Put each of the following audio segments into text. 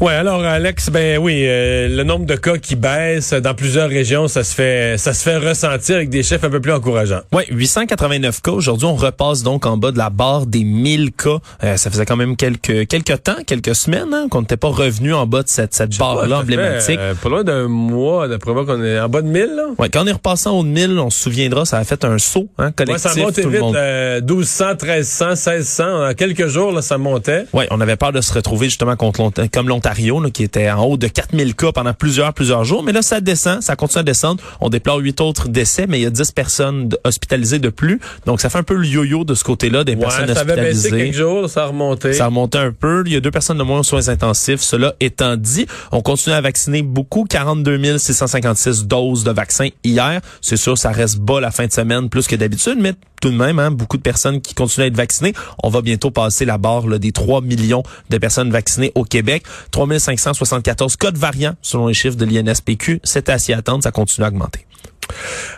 Ouais, alors Alex, ben oui, euh, le nombre de cas qui baisse dans plusieurs régions, ça se fait ça se fait ressentir avec des chiffres un peu plus encourageants. Oui, 889 cas. Aujourd'hui, on repasse donc en bas de la barre des 1000 cas. Euh, ça faisait quand même quelques quelques temps, quelques semaines hein, qu'on n'était pas revenu en bas de cette, cette barre-là emblématique. Fait, euh, pas loin d'un mois, d'après moi, qu'on est en bas de 1000. Là. Ouais, quand on est haut de 1000, on se souviendra, ça a fait un saut hein, collectif. Ouais, ça montait tout vite, le monde. euh, 1200, 1300, 1600. En quelques jours, là, ça montait. Oui, on avait peur de se retrouver justement contre comme l'Ontario, là, qui était en haut de 4000 cas pendant plusieurs, plusieurs jours. Mais là, ça descend, ça continue à descendre. On déplore huit autres décès, mais il y a 10 personnes hospitalisées de plus. Donc, ça fait un peu le yo-yo de ce côté-là des Ouais, personnes ça avait baissé hospitalisées. quelques jours, ça a remonté. Ça a remonté un peu. Il y a deux personnes de moins aux soins intensifs. Cela étant dit, on continue à vacciner beaucoup. 42 656 doses de vaccins hier. C'est sûr, ça reste bas la fin de semaine plus que d'habitude, mais tout de même, hein, beaucoup de personnes qui continuent à être vaccinées. On va bientôt passer la barre des 3 millions de personnes vaccinées au Québec. 3574 cas de variants selon les chiffres de l'INSPQ. C'est à s'y attendre. Ça continue à augmenter.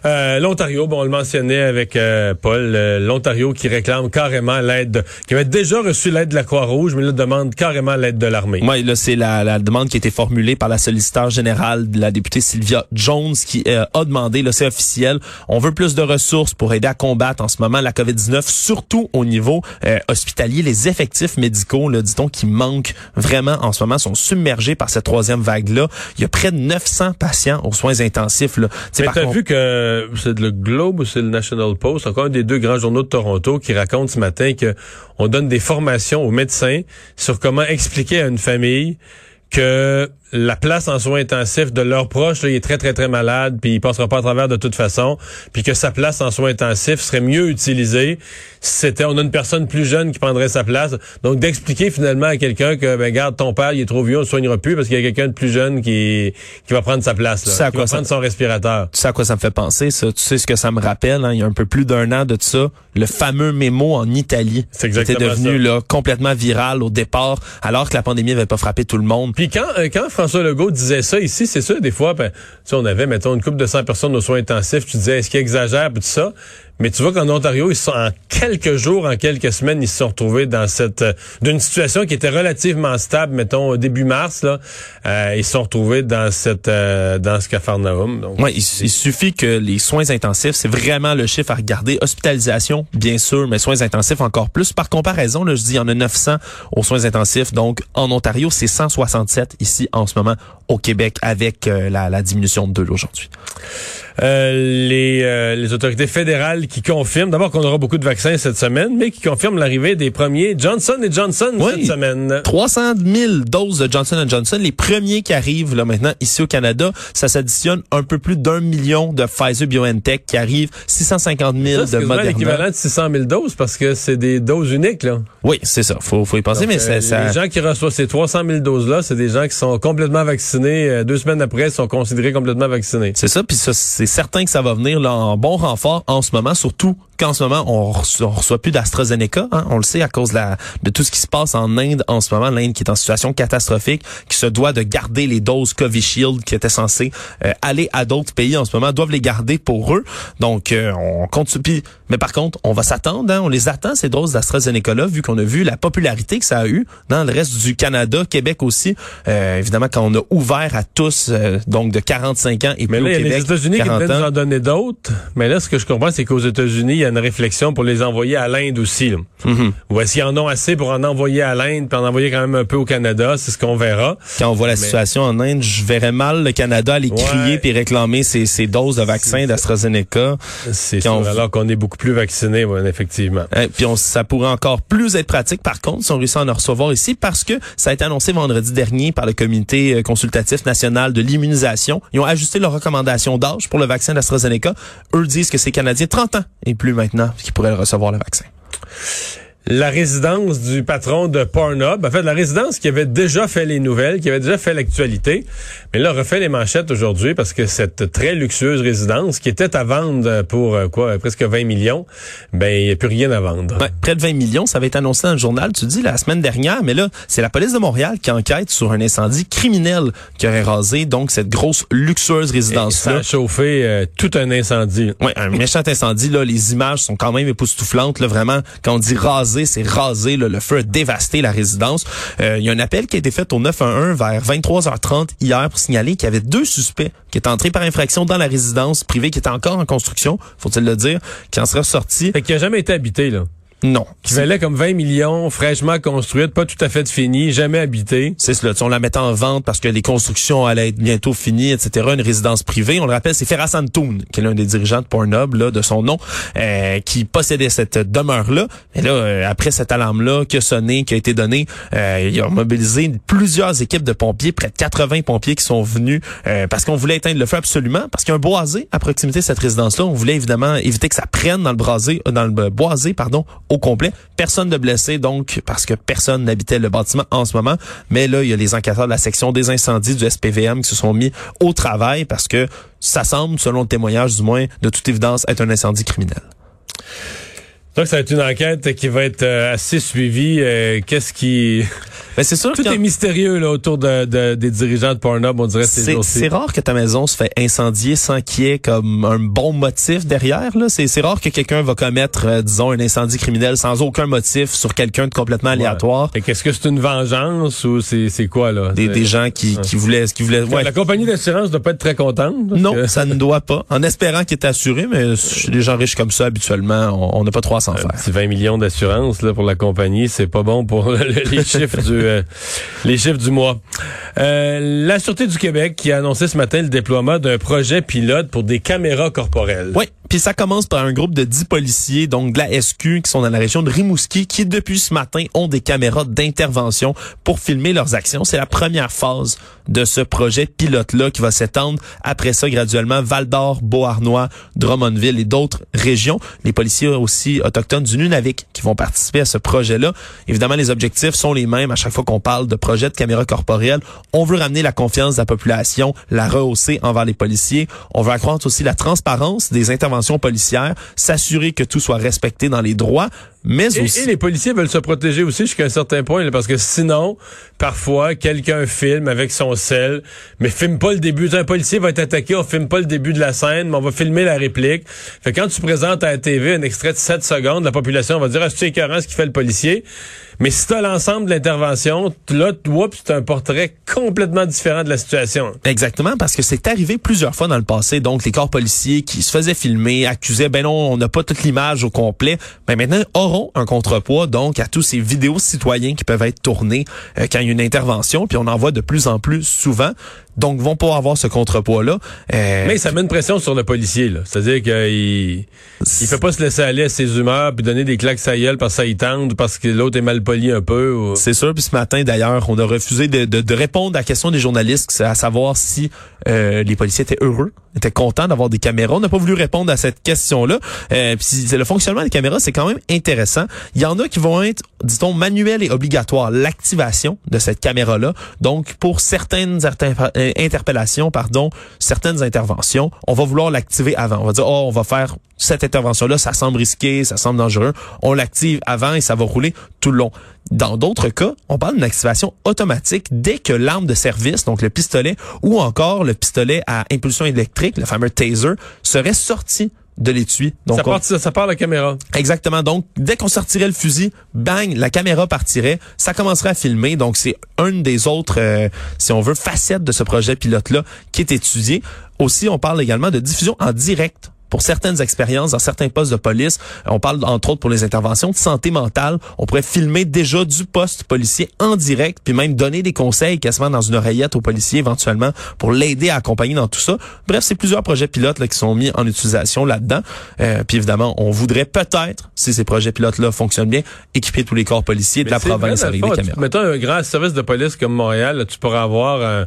Euh, L'Ontario, bon, on le mentionnait avec euh, Paul, euh, l'Ontario qui réclame carrément l'aide, de- qui avait déjà reçu l'aide de la Croix-Rouge, mais là demande carrément l'aide de l'armée. Oui, là, c'est la, la demande qui a été formulée par la solliciteur générale de la députée Sylvia Jones qui euh, a demandé, là, c'est officiel, on veut plus de ressources pour aider à combattre en ce moment la COVID-19, surtout au niveau euh, hospitalier. Les effectifs médicaux, là, dit-on, qui manquent vraiment en ce moment, sont submergés par cette troisième vague-là. Il y a près de 900 patients aux soins intensifs. Là. Tu sais, Mais par t'as contre- que c'est le Globe ou c'est le National Post, encore un des deux grands journaux de Toronto, qui raconte ce matin que on donne des formations aux médecins sur comment expliquer à une famille que la place en soins intensifs de leurs proches, là, il est très, très, très malade, puis il passera pas à travers de toute façon, puis que sa place en soins intensifs serait mieux utilisée si c'était, on a une personne plus jeune qui prendrait sa place. Donc, d'expliquer finalement à quelqu'un que, ben, garde, ton père, il est trop vieux, on le soignera plus parce qu'il y a quelqu'un de plus jeune qui, qui va prendre sa place, là, Tu sais à qui quoi va ça- prendre son respirateur. Tu sais à quoi ça me fait penser, ça? Tu sais ce que ça me rappelle, hein? Il y a un peu plus d'un an de ça, le fameux mémo en Italie. C'est qui était exactement devenu ça. là, complètement viral au départ, alors que la pandémie n'avait pas frappé tout le monde. Puis quand, euh, quand François Legault disait ça ici, c'est sûr, des fois, ben, on avait, mettons, une couple de 100 personnes aux soins intensifs, tu disais, est-ce qu'il exagère, tout ça. Mais tu vois qu'en Ontario, ils sont en quelques jours, en quelques semaines, ils se sont retrouvés dans cette euh, d'une situation qui était relativement stable, mettons début mars là, euh, ils se sont retrouvés dans cette euh, dans ce cafarnaum. Donc Ouais, il, il suffit que les soins intensifs, c'est vraiment le chiffre à regarder. Hospitalisation, bien sûr, mais soins intensifs encore plus. Par comparaison, là, je dis, il y en a 900 aux soins intensifs. Donc, en Ontario, c'est 167 ici en ce moment au Québec avec euh, la, la diminution de deux aujourd'hui. Euh, les, euh, les autorités fédérales qui confirment d'abord qu'on aura beaucoup de vaccins cette semaine, mais qui confirment l'arrivée des premiers Johnson et Johnson Oui. cette semaine. 300 000 doses de Johnson Johnson, les premiers qui arrivent là maintenant ici au Canada, ça s'additionne un peu plus d'un million de Pfizer BioNTech qui arrivent, 650 000 Ça, c'est de Moderna. l'équivalent de 600 000 doses parce que c'est des doses uniques là. Oui, c'est ça. Faut, faut y penser, mais euh, c'est ça. Les gens qui reçoivent ces 300 000 doses-là, c'est des gens qui sont complètement vaccinés. Euh, deux semaines après, sont considérés complètement vaccinés. C'est ça, puis c'est certain que ça va venir là, en bon renfort en ce moment, surtout qu'en ce moment, on reçoit, on reçoit plus d'AstraZeneca. Hein, on le sait à cause de, la, de tout ce qui se passe en Inde en ce moment. L'Inde qui est en situation catastrophique, qui se doit de garder les doses Covishield qui étaient censées euh, aller à d'autres pays en ce moment, doivent les garder pour eux. Donc, euh, on continue. Puis, Mais par contre, on va s'attendre, hein, on les attend, ces doses d'AstraZeneca-là, vu qu'on a vu la popularité que ça a eu dans le reste du Canada, Québec aussi. Euh, évidemment, quand on a ouvert à tous, euh, donc de 45 ans et Mais plus là, au Québec, les États-Unis qui 40 veulent nous en donner d'autres. Mais là, ce que je comprends, c'est qu'aux États-Unis, il y a une réflexion pour les envoyer à l'Inde aussi. là. Mhm. Ou est-ce qu'ils en ont assez pour en envoyer à l'Inde, puis en envoyer quand même un peu au Canada? C'est ce qu'on verra. Quand on voit la situation en Inde, je verrais mal le Canada aller Ouais. crier puis réclamer ses, ses doses de vaccins d'AstraZeneca. C'est sûr, on- alors qu'on est beaucoup plus vaccinés, ouais, effectivement. Hein, puis on, ça pourrait encore plus être pratique, par contre, si on réussit à en recevoir ici, parce que ça a été annoncé vendredi dernier par le Comité euh, consultatif national de l'immunisation. Ils ont ajusté leurs recommandations d'âge pour le vaccin d'AstraZeneca. Eux disent que c'est Canadiens de 30 ans et plus maintenant qui pourraient recevoir le vaccin. La résidence du patron de Pornhub, en fait, la résidence qui avait déjà fait les nouvelles, qui avait déjà fait l'actualité, mais là, refait les manchettes aujourd'hui parce que cette très luxueuse résidence, qui était à vendre pour, euh, quoi, presque 20 millions, ben, il n'y a plus rien à vendre. Ouais, près de 20 millions, ça avait été annoncé dans le journal, tu dis, la semaine dernière, mais là, c'est la police de Montréal qui enquête sur un incendie criminel qui aurait rasé donc cette grosse luxueuse Et ça résidence-là. a chauffé euh, tout un incendie. Ouais, un méchant incendie, là, les images sont quand même époustouflantes, là, vraiment, quand on dit rasé, c'est rasé. le feu a dévasté la résidence. Euh, il y a un appel qui a été fait au 911 vers 23h30 hier pour signaler qu'il y avait deux suspects qui étaient entrés par infraction dans la résidence privée qui était encore en construction, faut-il le dire, qui en serait sorti. Fait qui a jamais été habité, là. Non. Qui valait comme 20 millions, fraîchement construite, pas tout à fait finie, jamais habitée. C'est cela. On la mettait en vente parce que les constructions allaient être bientôt finies, etc. Une résidence privée. On le rappelle, c'est Ferras Antoun, qui est l'un des dirigeants de Pornhub, là, de son nom, euh, qui possédait cette demeure-là. Et là, euh, après cette alarme-là qui a sonné, qui a été donnée, euh, il a mobilisé plusieurs équipes de pompiers, près de 80 pompiers qui sont venus parce qu'on voulait éteindre le feu absolument, parce qu'il y a un boisé à proximité de cette résidence-là. On voulait évidemment éviter que ça prenne dans le brasé, dans le boisé, pardon, au complet. Personne de blessé, donc, parce que personne n'habitait le bâtiment en ce moment. Mais là, il y a les enquêteurs de la section des incendies du SPVM qui se sont mis au travail parce que ça semble, selon le témoignage du moins, de toute évidence, être un incendie criminel. Donc, ça va être une enquête qui va être euh, assez suivie. Euh, qu'est-ce qui... Ben, c'est sûr Tout est mystérieux là, autour de, des dirigeants de Pornhub, on dirait c'est C'est rare que ta maison se fait incendier sans qu'il y ait comme un bon motif derrière. Là. C'est, rare que quelqu'un va commettre, euh, disons, un incendie criminel sans aucun motif sur quelqu'un de complètement aléatoire. Et qu'est-ce que c'est une vengeance ou c'est, c'est quoi là? Des, des gens qui, qui voulaient... Qui voulaient ouais. La compagnie d'assurance doit pas être très contente. Non, ça ne doit pas. En espérant qu'il est assuré, mais les gens riches comme ça, habituellement, on n'a pas trop à s'en faire. C'est 20 millions d'assurance là pour la compagnie, c'est pas bon pour les chiffres du... Euh, les chiffres du mois. Euh, la Sûreté du Québec qui a annoncé ce matin le déploiement d'un projet pilote pour des caméras corporelles. Oui, puis ça commence par un groupe de 10 policiers, donc de la SQ, qui sont dans la région de Rimouski, qui depuis ce matin ont des caméras d'intervention pour filmer leurs actions. C'est la première phase de ce projet pilote-là qui va s'étendre après ça graduellement Val-d'Or, Beauharnois, Drummondville et d'autres régions. Les policiers aussi autochtones du Nunavik qui vont participer à ce projet-là. Évidemment, les objectifs sont les mêmes à chaque fois qu'on parle de projet de caméra corporelle. On veut ramener la confiance de la population, la rehausser envers les policiers. On veut accroître aussi la transparence des interventions policières, s'assurer que tout soit respecté dans les droits, mais et, aussi... et les policiers veulent se protéger aussi jusqu'à un certain point, parce que sinon, parfois, quelqu'un filme avec son sel, mais filme pas le début. Un policier va être attaqué, on filme pas le début de la scène, mais on va filmer la réplique. Fait quand tu présentes à la TV un extrait de 7 secondes, la population va dire, ah, c'est écœurant ce qu'il fait le policier. Mais si tu as l'ensemble de l'intervention, là, c'est un portrait complètement différent de la situation. Exactement, parce que c'est arrivé plusieurs fois dans le passé. Donc, les corps policiers qui se faisaient filmer, accusaient, ben non, on n'a pas toute l'image au complet. Ben maintenant, un contrepoids, donc, à tous ces vidéos citoyens qui peuvent être tournées euh, quand il y a une intervention. Puis on en voit de plus en plus souvent donc vont pas avoir ce contrepoids-là. Euh, Mais ça met une pression sur le policier, là. C'est-à-dire qu'il il fait pas se laisser aller à ses humeurs puis donner des claques à gueule parce que ça y tente parce que l'autre est mal poli un peu. C'est sûr. Puis ce matin, d'ailleurs, on a refusé de, de, répondre à la question des journalistes, à savoir si euh, les policiers étaient heureux, étaient contents d'avoir des caméras. On n'a pas voulu répondre à cette question-là. Euh, puis le fonctionnement des caméras, c'est quand même intéressant. Il y en a qui vont être, dit-on, manuels et obligatoires. L'activation de cette caméra-là. Donc, pour certaines euh, interpellations, pardon, certaines interventions, on va vouloir l'activer avant. On va dire, oh, on va faire cette intervention-là, ça semble risqué, ça semble dangereux. On l'active avant et ça va rouler tout le long. Dans d'autres cas, on parle d'une activation automatique dès que l'arme de service, donc le pistolet ou encore le pistolet à impulsion électrique, le fameux taser, serait sorti de l'étui. Donc ça, part, ça, part la caméra. Exactement. Donc dès qu'on sortirait le fusil, bang, la caméra partirait, ça commencerait à filmer. Donc c'est une des autres, euh, si on veut, facettes de ce projet pilote-là qui est étudié. Aussi, on parle également de diffusion en direct pour certaines expériences dans certains postes de police. On parle entre autres pour les interventions de santé mentale. On pourrait filmer déjà du poste policier en direct, puis même donner des conseils quasiment dans une oreillette au policier éventuellement pour l'aider à accompagner dans tout ça. Bref, c'est plusieurs projets pilotes là, qui sont mis en utilisation là-dedans. Euh, puis évidemment, on voudrait peut-être, si ces projets pilotes-là fonctionnent bien, équiper tous les corps policiers de la province avec des caméras. Mettons un grand service de police comme Montréal, tu pourrais avoir un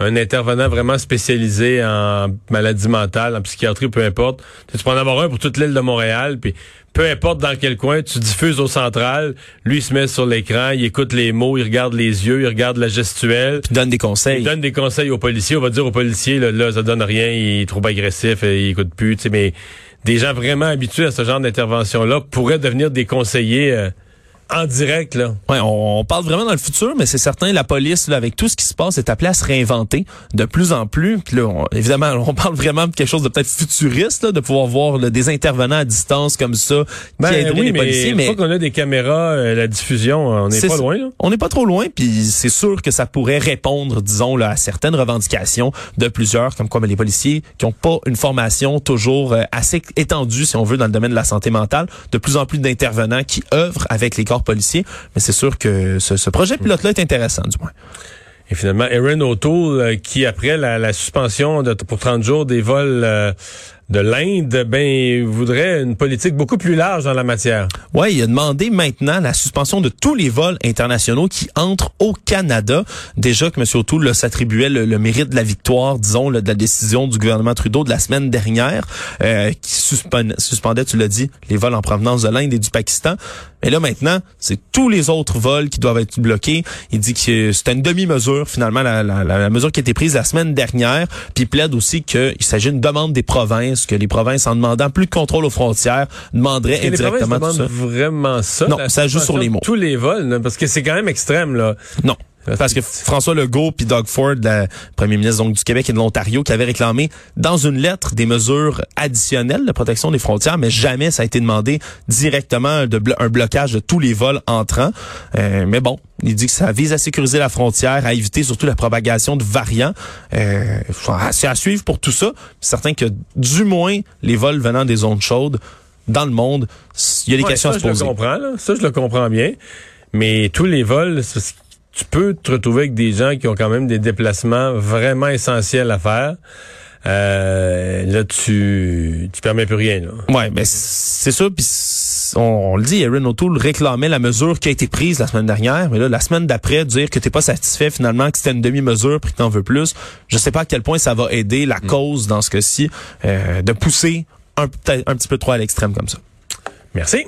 un intervenant vraiment spécialisé en maladie mentale, en psychiatrie, peu importe. Tu peux en avoir un pour toute l'île de Montréal, puis peu importe dans quel coin, tu diffuses au central, lui il se met sur l'écran, il écoute les mots, il regarde les yeux, il regarde la gestuelle. Il donne des conseils. Il donne des conseils aux policiers. On va dire aux policiers, là, là ça donne rien, il est trop agressif, il écoute plus, tu sais, mais des gens vraiment habitués à ce genre d'intervention-là pourraient devenir des conseillers euh, en direct, là. Ouais, on, parle vraiment dans le futur, mais c'est certain, la police, là, avec tout ce qui se passe, est appelée à se réinventer de plus en plus. Puis là, évidemment, on parle vraiment de quelque chose de peut-être futuriste, là, de pouvoir voir des intervenants à distance comme ça ben, qui aideraient les policiers. Mais une fois qu'on a des caméras, euh, la diffusion, on n'est pas loin. Là. On n'est pas trop loin, puis c'est sûr que ça pourrait répondre, disons, là, à certaines revendications de plusieurs, comme quoi ben, les policiers qui ont pas une formation toujours euh, assez étendue, si on veut, dans le domaine de la santé mentale, de plus en plus d'intervenants qui œuvrent avec les corps. Mais c'est sûr que ce, projet pilote-là est intéressant, du moins. Et finalement, Aaron O'Toole, euh, qui après la, suspension de, pour 30 jours des vols euh, de l'Inde, ben, voudrait une politique beaucoup plus large dans la matière. Oui, il a demandé maintenant la suspension de tous les vols internationaux qui entrent au Canada. Déjà que M. O'Toole s'attribuait le, mérite de la victoire, disons, de la décision du gouvernement Trudeau de la semaine dernière, euh, qui suspendait, suspendait, tu l'as dit, les vols en provenance de l'Inde et du Pakistan. Mais là, maintenant, c'est tous les autres vols qui doivent être bloqués. Il dit que c'était une demi-mesure, finalement, la, la, la, mesure qui a été prise la semaine dernière. Puis il plaide aussi qu'il s'agit d'une demande des provinces que les provinces, en demandant plus de contrôle aux frontières, demanderaient indirectement les ça. vraiment ça. Non, ça joue sur les mots. Tous les vols, parce que c'est quand même extrême, là. Non. Parce que François Legault puis Doug Ford, le premier ministre donc, du Québec et de l'Ontario, qui avait réclamé dans une lettre des mesures additionnelles de protection des frontières, mais jamais ça a été demandé directement de un blocage de tous les vols entrants. Euh, mais bon, il dit que ça vise à sécuriser la frontière, à éviter surtout la propagation de variants. Euh, c'est à suivre pour tout ça. C'est certain que du moins les vols venant des zones chaudes dans le monde, il y a des questions à se poser. Je le comprends, là. ça je le comprends bien. Mais tous les vols, tu peux te retrouver avec des gens qui ont quand même des déplacements vraiment essentiels à faire. Euh, là, tu tu permets plus rien. Là. Ouais, mais c'est ça. Puis on, le dit, Aaron O'Toole réclamait la mesure qui a été prise la semaine dernière, mais là, la semaine d'après, dire que t'es pas satisfait finalement, que c'était une demi-mesure, puis que t'en veux plus. Je sais pas à quel point ça va aider la mm. cause dans ce cas-ci euh, de pousser un, un petit peu trop à l'extrême comme ça. Merci.